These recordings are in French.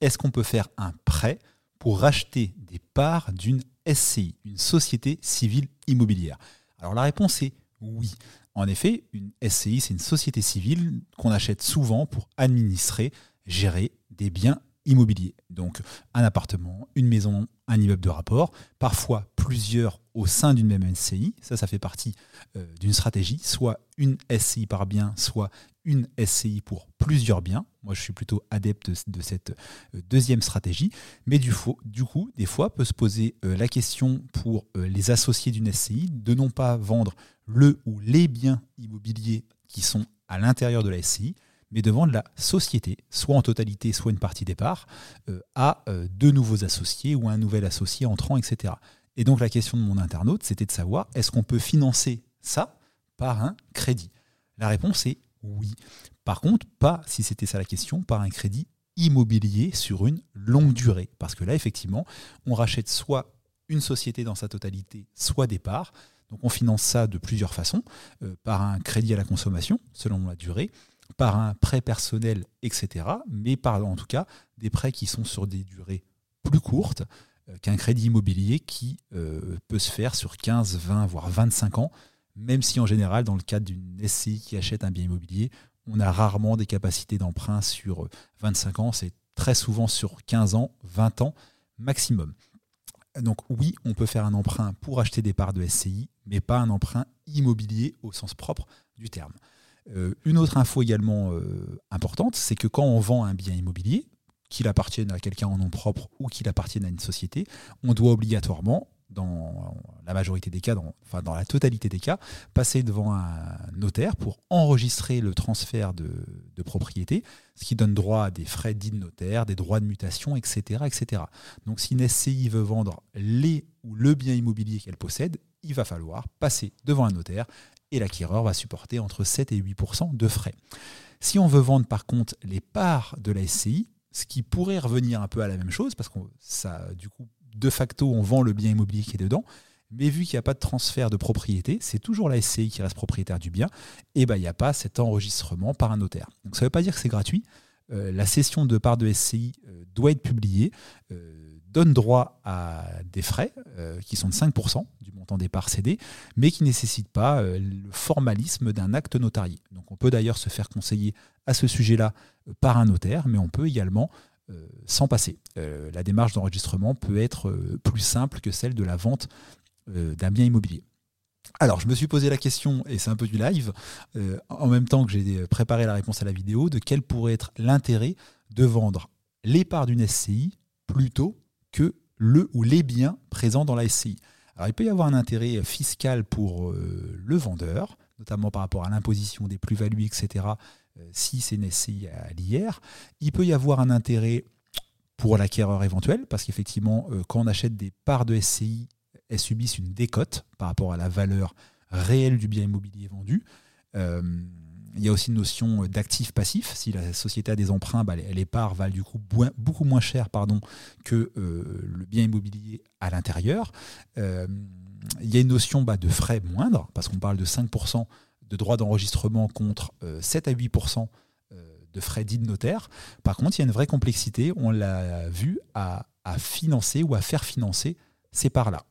est-ce qu'on peut faire un prêt pour racheter des parts d'une SCI, une société civile immobilière? Alors la réponse est oui. En effet, une SCI, c'est une société civile qu'on achète souvent pour administrer, gérer des biens immobiliers. Donc un appartement, une maison, un immeuble de rapport, parfois plusieurs au sein d'une même SCI. Ça, ça fait partie euh, d'une stratégie, soit une SCI par bien, soit une SCI pour plusieurs biens. Moi, je suis plutôt adepte de cette euh, deuxième stratégie. Mais du, du coup, des fois, peut se poser euh, la question pour les associés d'une SCI de non pas vendre le ou les biens immobiliers qui sont à l'intérieur de la SCI, mais de vendre la société, soit en totalité, soit une partie des parts, euh, à euh, deux nouveaux associés ou un nouvel associé entrant, etc. Et donc la question de mon internaute, c'était de savoir, est-ce qu'on peut financer ça par un crédit? La réponse est oui. Par contre, pas, si c'était ça la question, par un crédit immobilier sur une longue durée. Parce que là, effectivement, on rachète soit une société dans sa totalité, soit des parts. Donc on finance ça de plusieurs façons, euh, par un crédit à la consommation, selon la durée, par un prêt personnel, etc. Mais par en tout cas des prêts qui sont sur des durées plus courtes euh, qu'un crédit immobilier qui euh, peut se faire sur 15, 20, voire 25 ans, même si en général, dans le cadre d'une SCI qui achète un bien immobilier, on a rarement des capacités d'emprunt sur 25 ans, c'est très souvent sur 15 ans, 20 ans maximum. Donc oui, on peut faire un emprunt pour acheter des parts de SCI, mais pas un emprunt immobilier au sens propre du terme. Euh, une autre info également euh, importante, c'est que quand on vend un bien immobilier, qu'il appartienne à quelqu'un en nom propre ou qu'il appartienne à une société, on doit obligatoirement, dans la majorité des cas, enfin dans la totalité des cas, passer devant un notaire pour enregistrer le transfert de, propriété, ce qui donne droit à des frais dits de notaire, des droits de mutation, etc., etc. Donc si une SCI veut vendre les ou le bien immobilier qu'elle possède, il va falloir passer devant un notaire et l'acquéreur va supporter entre 7 et 8% de frais. Si on veut vendre par contre les parts de la SCI, ce qui pourrait revenir un peu à la même chose, parce que ça, du coup, de facto, on vend le bien immobilier qui est dedans, mais vu qu'il n'y a pas de transfert de propriété, c'est toujours la SCI qui reste propriétaire du bien, et ben il n'y a pas cet enregistrement par un notaire. Donc ça ne veut pas dire que c'est gratuit. Euh, la cession de parts de SCI euh, doit être publiée. Euh, donne droit à des frais euh, qui sont de 5% du montant des parts cédées, mais qui ne nécessitent pas euh, le formalisme d'un acte notarié. Donc on peut d'ailleurs se faire conseiller à ce sujet-là euh, par un notaire, mais on peut également s'en passer. la démarche d'enregistrement peut être plus simple que celle de la vente d'un bien immobilier. Alors, je me suis posé la question, et c'est un peu du live, en même temps que j'ai préparé la réponse à la vidéo, de quel pourrait être l'intérêt de vendre les parts d'une SCI plutôt que le ou les biens présents dans la SCI. Alors il peut y avoir un intérêt fiscal pour euh, le vendeur, notamment par rapport à l'imposition des plus-values, etc., euh, si c'est une SCI à l'IR. Il peut y avoir un intérêt pour l'acquéreur éventuel, parce qu'effectivement, euh, quand on achète des parts de SCI, elles subissent une décote par rapport à la valeur réelle du bien immobilier vendu. Il y a aussi une notion d'actif passif. Si la société a des emprunts, bah, les parts valent du coup beaucoup moins cher pardon, que euh, le bien immobilier à l'intérieur. Euh, il y a une notion bah, de frais moindres, parce qu'on parle de 5% de droits d'enregistrement contre 7 euh, à 8% de frais dits de notaire. Par contre, il y a une vraie complexité, on l'a vu, à, financer ou à faire financer ces parts-là.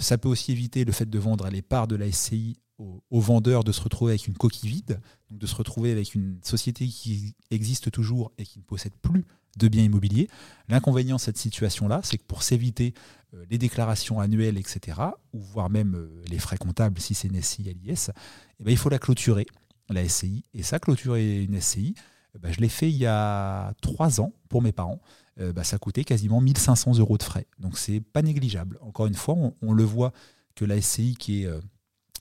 ça peut aussi éviter le fait de vendre les parts de la SCI aux, vendeurs de se retrouver avec une coquille vide, de se retrouver avec une société qui existe toujours et qui ne possède plus de biens immobiliers. L'inconvénient de cette situation-là, c'est que pour s'éviter euh, les déclarations annuelles, etc., ou voire même euh, les frais comptables si c'est une SCI à l'IS, il faut la clôturer, la SCI. Et ça, clôturer une SCI, eh ben, je l'ai fait il y a trois ans pour mes parents. Euh, bah, ça coûtait quasiment 1500 euros de frais. Donc c'est pas négligeable. Encore une fois, on le voit que la SCI qui est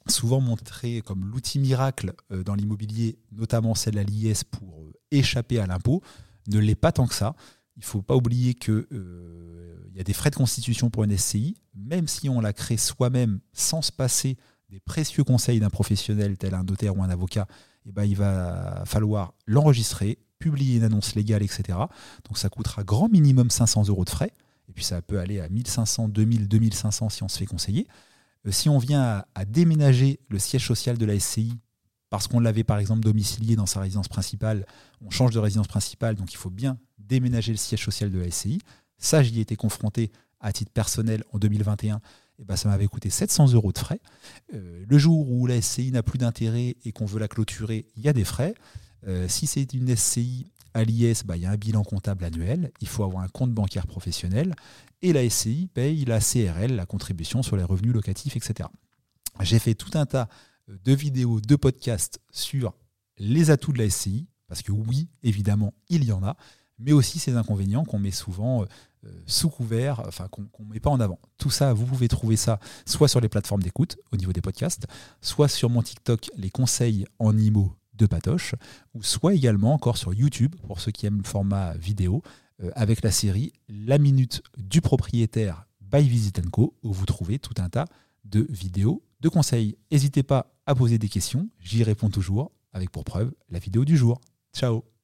souvent montré comme l'outil miracle euh, dans l'immobilier, notamment celle à l'IS pour euh, échapper à l'impôt, ne l'est pas tant que ça. Il ne faut pas oublier qu'il euh, y a des frais de constitution pour une SCI, même si on la crée soi-même sans se passer des précieux conseils d'un professionnel tel un notaire ou un avocat, eh ben, il va falloir l'enregistrer, publier une annonce légale, etc. Donc ça coûtera grand minimum 500 euros de frais, et puis ça peut aller à 1500, 2000, 2500 si on se fait conseiller. Euh, si on vient à, déménager le siège social de la SCI parce qu'on l'avait par exemple domicilié dans sa résidence principale, on change de résidence principale, donc il faut bien déménager le siège social de la SCI. Ça, j'y ai été confronté à titre personnel en 2021. Et ben, ça m'avait coûté 700 euros de frais. Euh, le jour où la SCI n'a plus d'intérêt et qu'on veut la clôturer, il y a des frais. Euh, si c'est une SCI à l'IS, bah, il y a un bilan comptable annuel, il faut avoir un compte bancaire professionnel, et la SCI paye la CRL, la contribution sur les revenus locatifs, etc. J'ai fait tout un tas de vidéos, de podcasts sur les atouts de la SCI, parce que oui, évidemment, il y en a, mais aussi ces inconvénients qu'on met souvent euh, sous couvert, enfin qu'on ne met pas en avant. Tout ça, vous pouvez trouver ça soit sur les plateformes d'écoute au niveau des podcasts, soit sur mon TikTok, les conseils en IMO de Patoche, ou soit également encore sur YouTube, pour ceux qui aiment le format vidéo, euh, avec la série La Minute du propriétaire by Visit Co, où vous trouvez tout un tas de vidéos de conseils. N'hésitez pas à poser des questions, j'y réponds toujours, avec pour preuve la vidéo du jour. Ciao